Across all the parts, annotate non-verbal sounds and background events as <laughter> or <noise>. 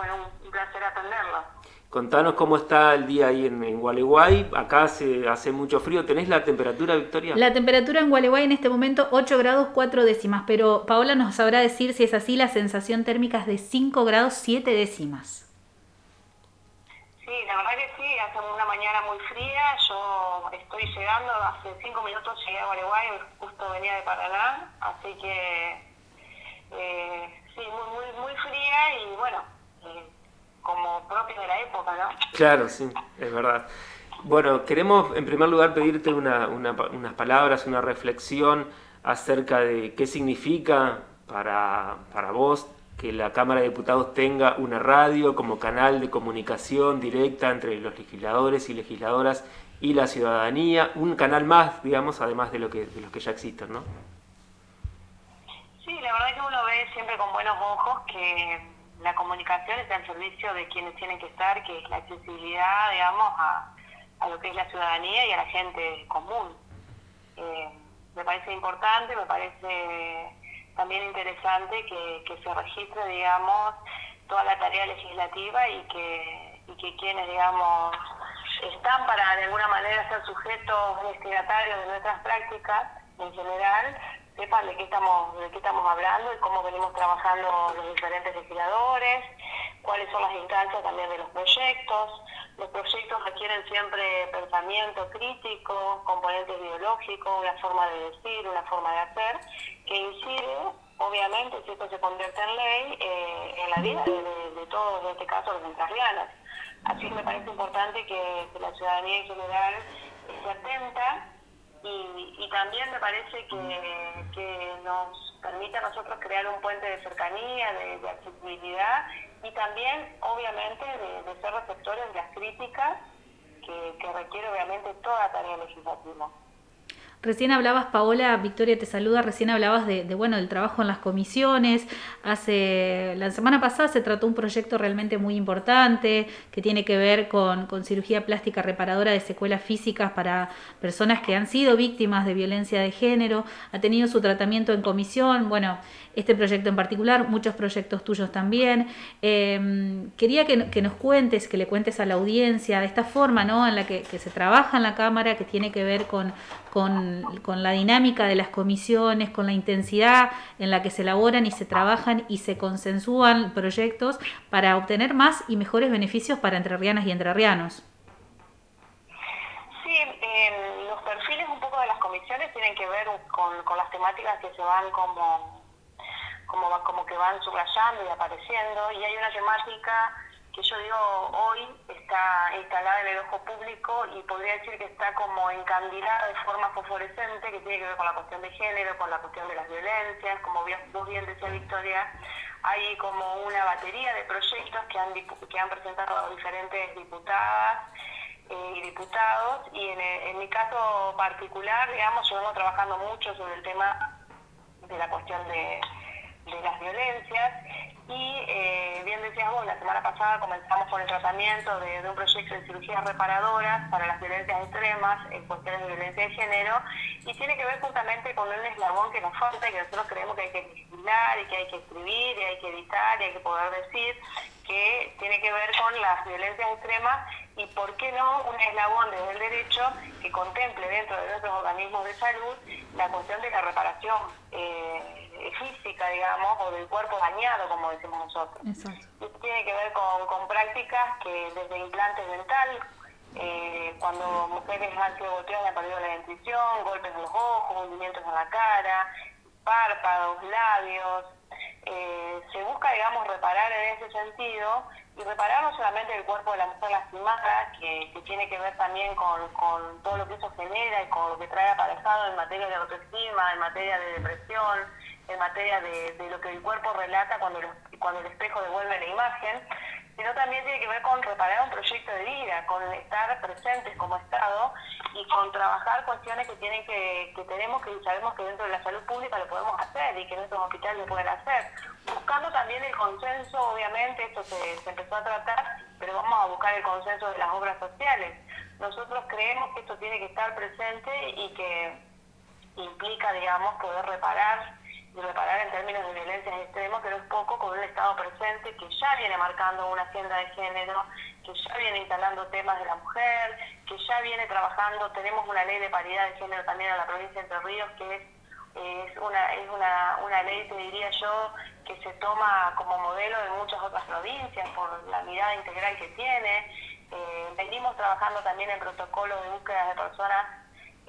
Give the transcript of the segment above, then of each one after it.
bueno, un, placer atenderlo. Contanos cómo está el día ahí en, en Gualeguay. Acá hace, hace mucho frío. ¿Tenés la temperatura, Victoria? La temperatura en Gualeguay en este momento 8 grados 4 décimas, pero Paola nos sabrá decir si es así, la sensación térmica es de 5 grados 7 décimas. Sí, la verdad que sí, hace una mañana muy fría. Yo estoy llegando, hace 5 minutos llegué a Gualeguay, justo venía de Paraná, así que eh, sí, muy, muy, muy fría y bueno. Eh, como propio de la época, ¿no? Claro, sí, es verdad. Bueno, queremos en primer lugar pedirte una, unas palabras, una reflexión acerca de qué significa para, para vos que la Cámara de Diputados tenga una radio como canal de comunicación directa entre los legisladores y legisladoras y la ciudadanía, un canal más, digamos, además de lo que, de los que ya existen, ¿no? Sí, la verdad es que uno ve siempre con buenos ojos que la comunicación está al servicio de quienes tienen que estar, que es la accesibilidad, digamos, a, lo que es la ciudadanía y a la gente común. Eh, me parece importante, me parece también interesante que, se registre, digamos, toda la tarea legislativa y que, y que quienes, digamos, están para de alguna manera ser sujetos destinatarios de nuestras prácticas en general, sepan de qué estamos de qué estamos hablando y cómo venimos trabajando los diferentes legisladores, cuáles son las instancias también de los proyectos. Los proyectos requieren siempre pensamiento crítico, componentes ideológicos, una forma de decir, una forma de hacer, que incide, obviamente, si esto se convierte en ley, eh, en la vida de, todos, en este caso, los entrerrianos. Así que me parece importante que, que la ciudadanía en general se atenta y, también me parece que, nos permite a nosotros crear un puente de cercanía, de, accesibilidad y también, obviamente, de, ser receptores de las críticas que, que requiere, obviamente, toda tarea legislativa. Recién hablabas, Paola, Victoria te saluda, recién hablabas de, bueno, del trabajo en las comisiones. Hace, la semana pasada se trató un proyecto realmente muy importante que tiene que ver con, con cirugía plástica reparadora de secuelas físicas para personas que han sido víctimas de violencia de género. Ha tenido su tratamiento en comisión. Bueno, este proyecto en particular, muchos proyectos tuyos también. Em, quería que, nos cuentes, que le cuentes a la audiencia de esta forma ¿no? en la que, se trabaja en la Cámara, que tiene que ver con, con, la dinámica de las comisiones, con la intensidad en la que se elaboran y se trabajan y se consensúan proyectos para obtener más y mejores beneficios para entrerrianas y entrerrianos. Sí, los perfiles un poco de las comisiones tienen que ver con, con las temáticas que se van como como, como que van subrayando y apareciendo, y hay una temática que yo digo hoy está instalada en el ojo público y podría decir que está como encandilada de forma fosforescente, que tiene que ver con la cuestión de género, con la cuestión de las violencias, como vos bien decía Victoria, hay como una batería de proyectos que han, que han presentado diferentes diputadas eh, y diputados, y en, en mi caso particular, digamos, yo vengo trabajando mucho sobre el tema de la cuestión de de las violencias y eh, bien decías vos, la semana pasada comenzamos con el tratamiento de, un proyecto de cirugías reparadoras para las violencias extremas en cuestiones de violencia de género y tiene que ver justamente con un eslabón que nos falta y que nosotros creemos que hay que vigilar y que hay que escribir y hay que editar y hay que poder decir que tiene que ver con las violencias extremas y por qué no un eslabón desde el derecho que contemple dentro de nuestros organismos de salud la cuestión de la reparación. Eh, física, digamos, o del cuerpo dañado, como decimos nosotros. tiene que ver con, prácticas que desde implantes dental, eh, cuando mujeres han sido golpeadas y han perdido la dentición, golpes en los ojos, hundimientos en la cara, párpados, labios, eh, se busca, digamos, reparar en ese sentido y reparar no solamente el cuerpo de la mujer lastimada, que, tiene que ver también con, todo lo que eso genera y con lo que trae aparejado en materia de autoestima, en materia de depresión, en materia de, lo que el cuerpo relata cuando, cuando el espejo devuelve la imagen, sino también tiene que ver con reparar un proyecto de vida, con estar presentes como Estado y con trabajar cuestiones que tienen que, que tenemos que sabemos que dentro de la salud pública lo podemos hacer y que nuestros hospitales lo pueden hacer. Buscando también el consenso, obviamente, esto se, se empezó a tratar, pero vamos a buscar el consenso de las obras sociales. Nosotros creemos que esto tiene que estar presente y que implica, digamos, poder reparar reparar en términos de violencias extremas, pero es poco con un Estado presente que ya viene marcando una agenda de género, que ya viene instalando temas de la mujer, que ya viene trabajando, tenemos una ley de paridad de género también en la provincia de Entre Ríos, que es, es, una, es una, una ley, te diría yo, que se toma como modelo de muchas otras provincias por la mirada integral que tiene. Eh, venimos trabajando también en protocolos de búsqueda de personas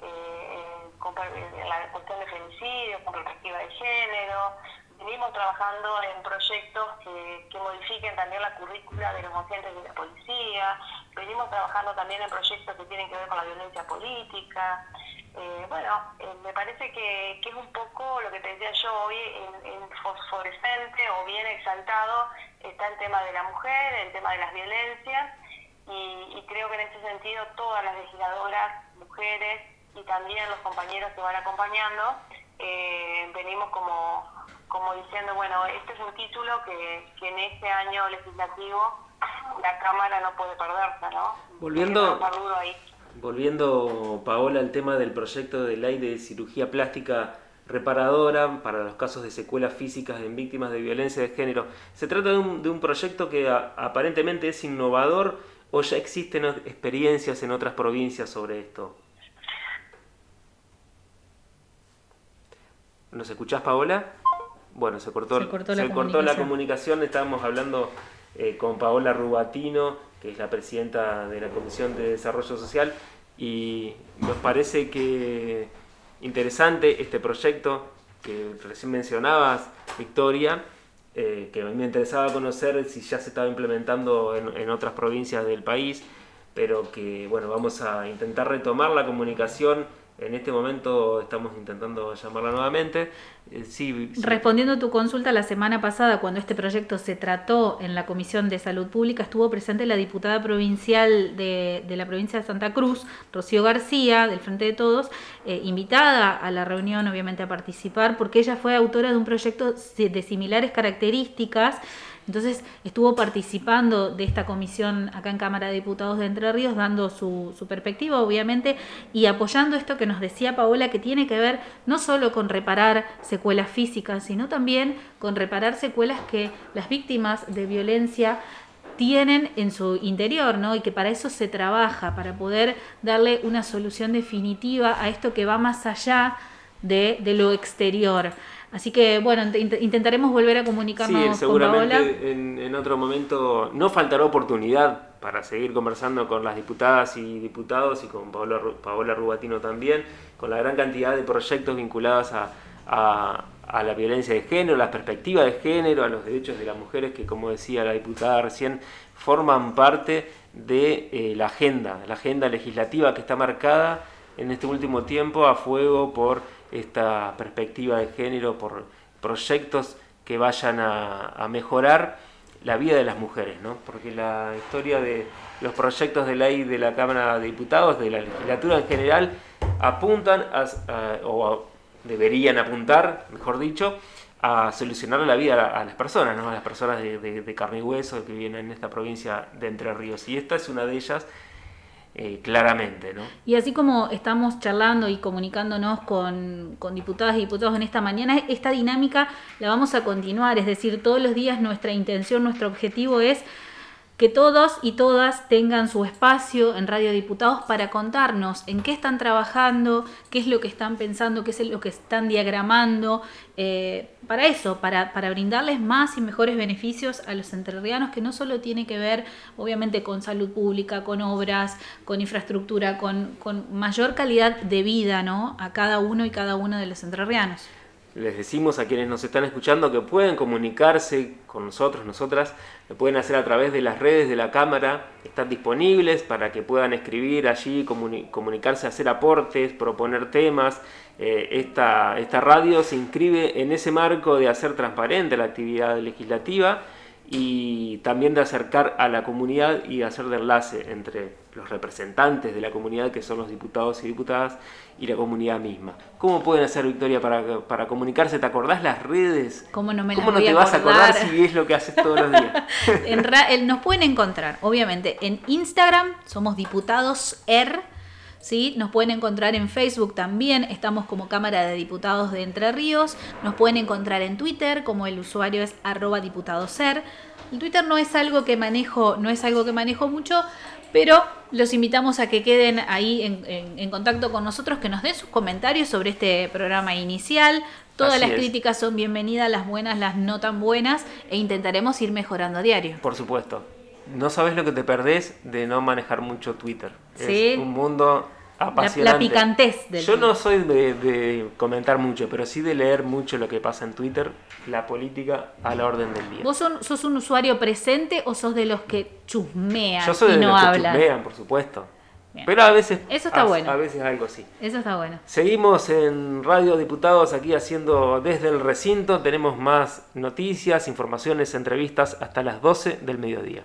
eh, con, en la cuestión de femicidio, con perspectiva de género. Venimos trabajando en proyectos que, que modifiquen también la currícula de los agentes de la policía. Venimos trabajando también en proyectos que tienen que ver con la violencia política. Eh, bueno, eh, me parece que, que, es un poco lo que te decía yo hoy, en, fosforescente o bien exaltado está el tema de la mujer, el tema de las violencias, y, y creo que en ese sentido todas las legisladoras, mujeres y también los compañeros que van acompañando, eh, venimos como, como diciendo, bueno, este es un título que, que en este año legislativo la Cámara no puede perderse, ¿no? Volviendo... Volviendo, Paola, al tema del proyecto de ley de cirugía plástica reparadora para los casos de secuelas físicas en víctimas de violencia de género. ¿Se trata de un, de un proyecto que a, aparentemente es innovador o ya existen experiencias en otras provincias sobre esto? ¿Nos escuchás, Paola? Bueno, se cortó, se cortó, la, se comunicación. cortó la comunicación. Estábamos hablando eh, con Paola Rubatino, que es la presidenta de la Comisión de Desarrollo Social, y nos parece que interesante este proyecto que recién mencionabas, Victoria, eh, que a mí me interesaba conocer si ya se estaba implementando en, en, otras provincias del país, pero que bueno, vamos a intentar retomar la comunicación en este momento estamos intentando llamarla nuevamente. Eh. Respondiendo a tu consulta, la semana pasada, cuando este proyecto se trató en la Comisión de Salud Pública, estuvo presente la diputada provincial de, de la provincia de Santa Cruz, Rocío García, del Frente de Todos, eh, invitada a la reunión, obviamente, a participar, porque ella fue autora de un proyecto de similares características entonces estuvo participando de esta comisión acá en Cámara de Diputados de Entre Ríos, dando su, su, perspectiva, obviamente, y apoyando esto que nos decía Paola, que tiene que ver no solo con reparar secuelas físicas, sino también con reparar secuelas que las víctimas de violencia tienen en su interior, ¿no? Y que para eso se trabaja, para poder darle una solución definitiva a esto que va más allá de, de lo exterior. Así que bueno, intentaremos volver a comunicarnos sí, seguramente con Paola. En, en otro momento no faltará oportunidad para seguir conversando con las diputadas y diputados y con Paola, Paola Rubatino también, con la gran cantidad de proyectos vinculados a, a, a, la violencia de género, la perspectiva de género, a los derechos de las mujeres que, como decía la diputada recién, forman parte de eh, la agenda, la agenda legislativa que está marcada en este último tiempo a fuego por esta perspectiva de género, por proyectos que vayan a, a, mejorar la vida de las mujeres, ¿no? Porque la historia de los proyectos de ley de la Cámara de Diputados, de la legislatura en general, apuntan a, a, o deberían apuntar, mejor dicho, a solucionar la vida a, las personas, ¿no? a las personas de, de, de carne y hueso que viven en esta provincia de Entre Ríos. Y esta es una de ellas eh, claramente. ¿no? Y así como estamos charlando y comunicándonos con, con, diputadas y diputados en esta mañana, esta dinámica la vamos a continuar, es decir, todos los días nuestra intención, nuestro objetivo es que todos y todas tengan su espacio en Radio Diputados para contarnos en qué están trabajando, qué es lo que están pensando, qué es lo que están diagramando, eh, para eso, para, para, brindarles más y mejores beneficios a los entrerrianos, que no solo tiene que ver, obviamente, con salud pública, con obras, con infraestructura, con, con mayor calidad de vida ¿no? a cada uno y cada uno de los entrerrianos. Les decimos a quienes nos están escuchando que pueden comunicarse con nosotros, nosotras, lo pueden hacer a través de las redes de la Cámara, están disponibles para que puedan escribir allí, comuni comunicarse, hacer aportes, proponer temas. Eh, esta, esta radio se inscribe en ese marco de hacer transparente la actividad legislativa y también de acercar a la comunidad y hacer de enlace entre los representantes de la comunidad, que son los diputados y diputadas, y la comunidad misma. ¿Cómo pueden hacer, Victoria, para, para comunicarse? ¿Te acordás las redes? ¿Cómo no me las ¿Cómo voy no te a vas a acordar si es lo que haces todos los días? <laughs> en nos pueden encontrar, obviamente, en Instagram somos diputados R. ¿sí? Nos pueden encontrar en Facebook también, estamos como Cámara de Diputados de Entre Ríos, nos pueden encontrar en Twitter como el usuario es arroba diputadoser. El Twitter no es algo que manejo, no es algo que manejo mucho, pero los invitamos a que queden ahí en, contacto con nosotros, que nos den sus comentarios sobre este programa inicial. Todas las críticas son bienvenidas, las buenas, las no tan buenas, e intentaremos ir mejorando a diario. Por supuesto. No sabes lo que te perdés de no manejar mucho Twitter. Es un mundo la, picantez del Yo no soy de, comentar mucho, pero sí de leer mucho lo que pasa en Twitter, la política a la orden del día. ¿Vos sos un usuario presente o sos de los que chusmean Yo soy de los que chusmean, por supuesto. Pero a veces, Eso está bueno. a veces algo sí. Eso está bueno. Seguimos en Radio Diputados aquí haciendo desde el recinto. Tenemos más noticias, informaciones, entrevistas hasta las 12 del mediodía.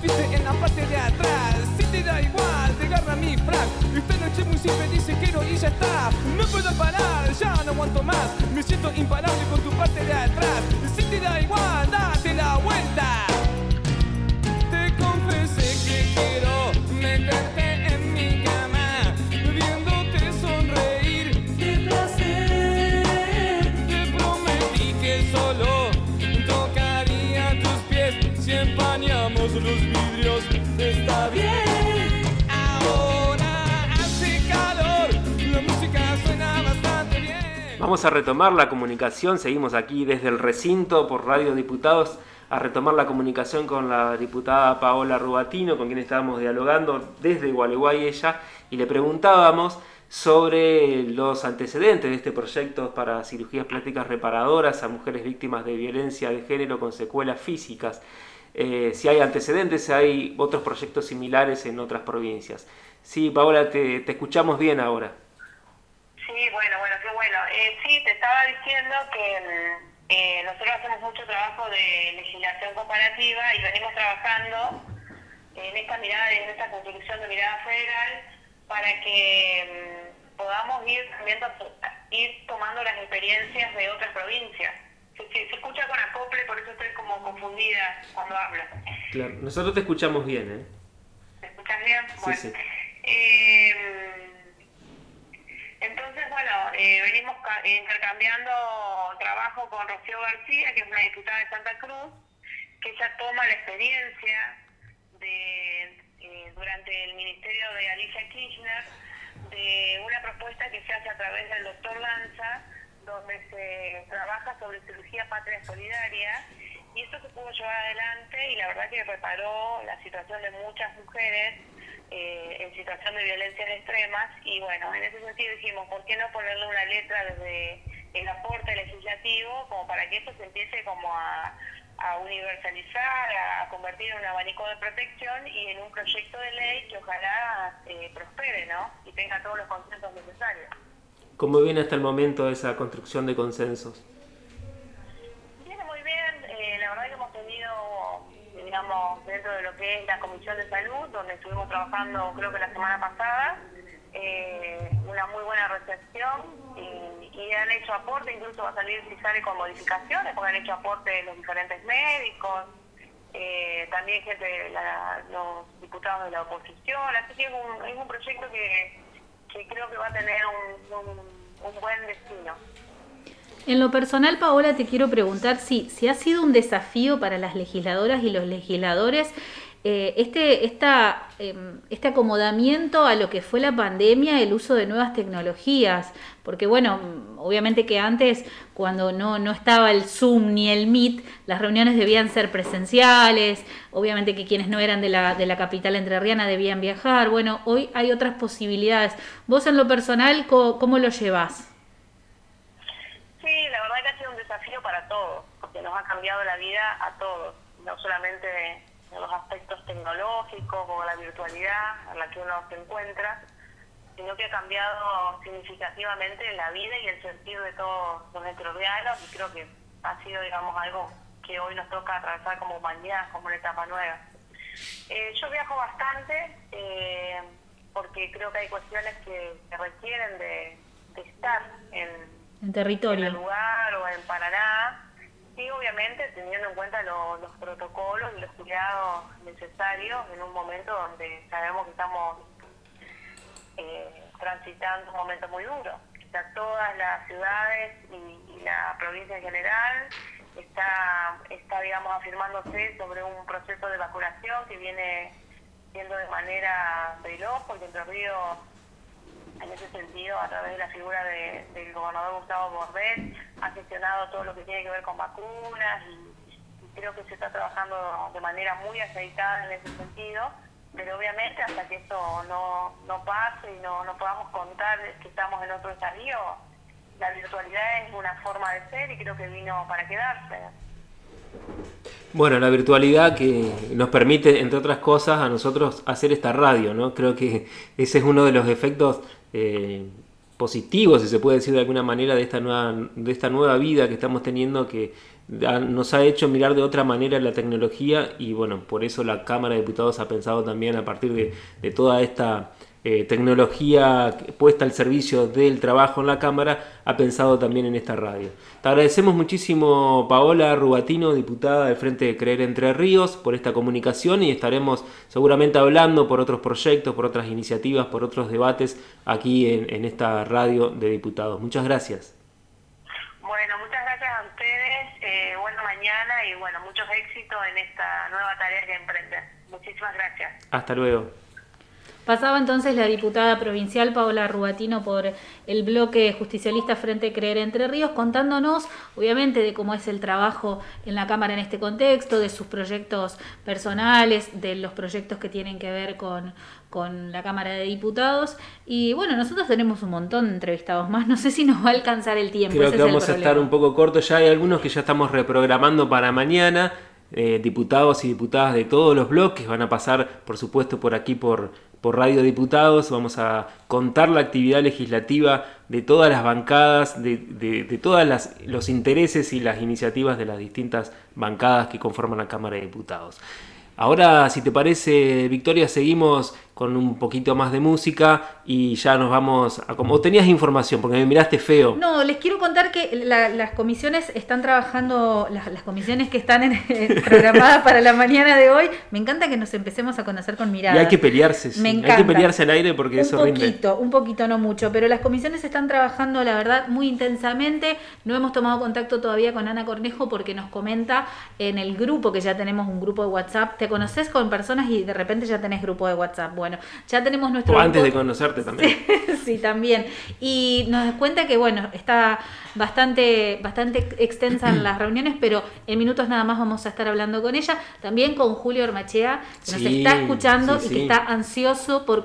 superficie en la parte de atrás. Si te da igual, te agarra mi frac. Esta noche muy simple dice quiero y ya está. No puedo parar, ya no aguanto más. Me siento imparable con tu parte de atrás. Si te da igual, date la vuelta. A retomar la comunicación, seguimos aquí desde el recinto por Radio Diputados a retomar la comunicación con la diputada Paola Rubatino, con quien estábamos dialogando desde Gualeguay ella, y le preguntábamos sobre los antecedentes de este proyecto para cirugías plásticas reparadoras a mujeres víctimas de violencia de género con secuelas físicas. Eh, si hay antecedentes, hay otros proyectos similares en otras provincias. Sí, Paola, te, escuchamos bien ahora. Sí, bueno, bueno, qué bueno. Eh, sí, te estaba diciendo que mm, eh, nosotros hacemos mucho trabajo de legislación comparativa y venimos trabajando en esta mirada, en esta construcción de mirada federal, para que mm, podamos ir, ir tomando las experiencias de otras provincias. Se, escucha con acople, por eso estoy como confundida cuando hablo. Claro, nosotros te escuchamos bien, ¿eh? ¿Te escuchas bien? Sí, sí. Eh, entonces, bueno, eh, venimos intercambiando trabajo con Rocío García, que es una diputada de Santa Cruz, que ella toma la experiencia de eh, durante el ministerio de Alicia Kirchner de una propuesta que se hace a través del doctor Lanza, donde se trabaja sobre cirugía patria solidaria, y esto se pudo llevar adelante y la verdad que reparó la situación de muchas mujeres eh, en situación de violencias extremas y bueno, en ese sentido dijimos, ¿por qué no ponerle una letra desde el aporte legislativo como para que esto se empiece como a, universalizar, a, convertir en un abanico de protección y en un proyecto de ley que ojalá eh, prospere, ¿no? Y tenga todos los consensos necesarios. ¿Cómo viene hasta el momento esa construcción de consensos? Viene muy bien, eh, la verdad que hemos tenido digamos, dentro de lo que es la Comisión de Salud, donde estuvimos trabajando creo que la semana pasada, eh, una muy buena recepción y, y, han hecho aporte, incluso va a salir si sale con modificaciones, porque han hecho aporte los diferentes médicos, eh, también gente la, los diputados de la oposición, así que es un, es un proyecto que, que creo que va a tener un, un buen destino. En lo personal, Paola, te quiero preguntar si, si ha sido un desafío para las legisladoras y los legisladores eh, este, esta, em, este acomodamiento a lo que fue la pandemia, el uso de nuevas tecnologías, porque bueno, obviamente que antes, cuando no, no estaba el Zoom ni el Meet, las reuniones debían ser presenciales, obviamente que quienes no eran de la, de la capital entrerriana debían viajar, bueno, hoy hay otras posibilidades. Vos en lo personal, ¿cómo, cómo lo llevas? Sí, la verdad que ha sido un desafío para todos, porque nos ha cambiado la vida a todos, no solamente en los aspectos tecnológicos o la virtualidad en la que uno se encuentra, sino que ha cambiado significativamente la vida y el sentido de todos los entrerrianos y creo que ha sido, digamos, algo que hoy nos toca atravesar como humanidad, como una etapa nueva. Eh, yo viajo bastante eh, porque creo que hay cuestiones que, requieren de estar en en territorio. En el lugar o en Paraná. Y obviamente teniendo en cuenta los protocolos y los cuidados necesarios en un momento donde sabemos que estamos eh, transitando un momento muy duro. Está todas las ciudades y, y, la provincia en general está, está, digamos, afirmándose sobre un proceso de vacunación que viene siendo de manera veloz, porque Entre Ríos en ese sentido, a través de la figura del gobernador Gustavo Bordet, ha gestionado todo lo que tiene que ver con vacunas y, creo que se está trabajando de manera muy aceitada en ese sentido, pero obviamente hasta que esto no, no pase y no, no podamos contar que estamos en otro estadio, la virtualidad es una forma de ser y creo que vino para quedarse. Bueno, la virtualidad que nos permite, entre otras cosas, a nosotros hacer esta radio, ¿no? Creo que ese es uno de los efectos eh, positivo, si se puede decir de alguna manera, de esta nueva, de esta nueva vida que estamos teniendo que nos ha hecho mirar de otra manera la tecnología y bueno, por eso la Cámara de Diputados ha pensado también a partir de, de toda esta eh, tecnología puesta al servicio del trabajo en la Cámara, ha pensado también en esta radio. Te agradecemos muchísimo, Paola Rubatino, diputada del Frente de Creer Entre Ríos, por esta comunicación y estaremos seguramente hablando por otros proyectos, por otras iniciativas, por otros debates aquí en, esta radio de diputados. Muchas gracias. Bueno, muchas gracias a ustedes, eh, buena mañana y bueno, muchos éxitos en esta nueva tarea que emprenden. Muchísimas gracias. Hasta luego. Pasaba entonces la diputada provincial Paola Rubatino por el bloque justicialista Frente Creer Entre Ríos, contándonos, obviamente, de cómo es el trabajo en la Cámara en este contexto, de sus proyectos personales, de los proyectos que tienen que ver con, con la Cámara de Diputados. Y bueno, nosotros tenemos un montón de entrevistados más, no sé si nos va a alcanzar el tiempo. Creo que vamos a estar un poco cortos, ya hay algunos que ya estamos reprogramando para mañana. Eh, diputados y diputadas de todos los bloques, van a pasar por supuesto por aquí por, por Radio Diputados, vamos a contar la actividad legislativa de todas las bancadas, de, de, de todos los intereses y las iniciativas de las distintas bancadas que conforman la Cámara de Diputados. Ahora, si te parece, Victoria, seguimos con un poquito más de música y ya nos vamos a... Como tenías información, porque me miraste feo. No, les quiero contar que las comisiones están trabajando, las, comisiones que están en, <laughs> programadas para la mañana de hoy, me encanta que nos empecemos a conocer con miradas. Y hay que pelearse, me hay que pelearse al aire porque eso rinde. Un poquito, un poquito, no mucho, pero las comisiones están trabajando, la verdad, muy intensamente. No hemos tomado contacto todavía con Ana Cornejo porque nos comenta en el grupo, que ya tenemos un grupo de WhatsApp, te conoces con personas y de repente ya tenés grupo de WhatsApp. Bueno, bueno, ya tenemos nuestro... O antes de conocerte también. <laughs> Sí, también. Y nos cuenta que, bueno, está bastante, bastante extensa en <clears throat> las reuniones, pero en minutos nada más vamos a estar hablando con ella. También con Julio Ormachea, que nos está escuchando y que está ansioso por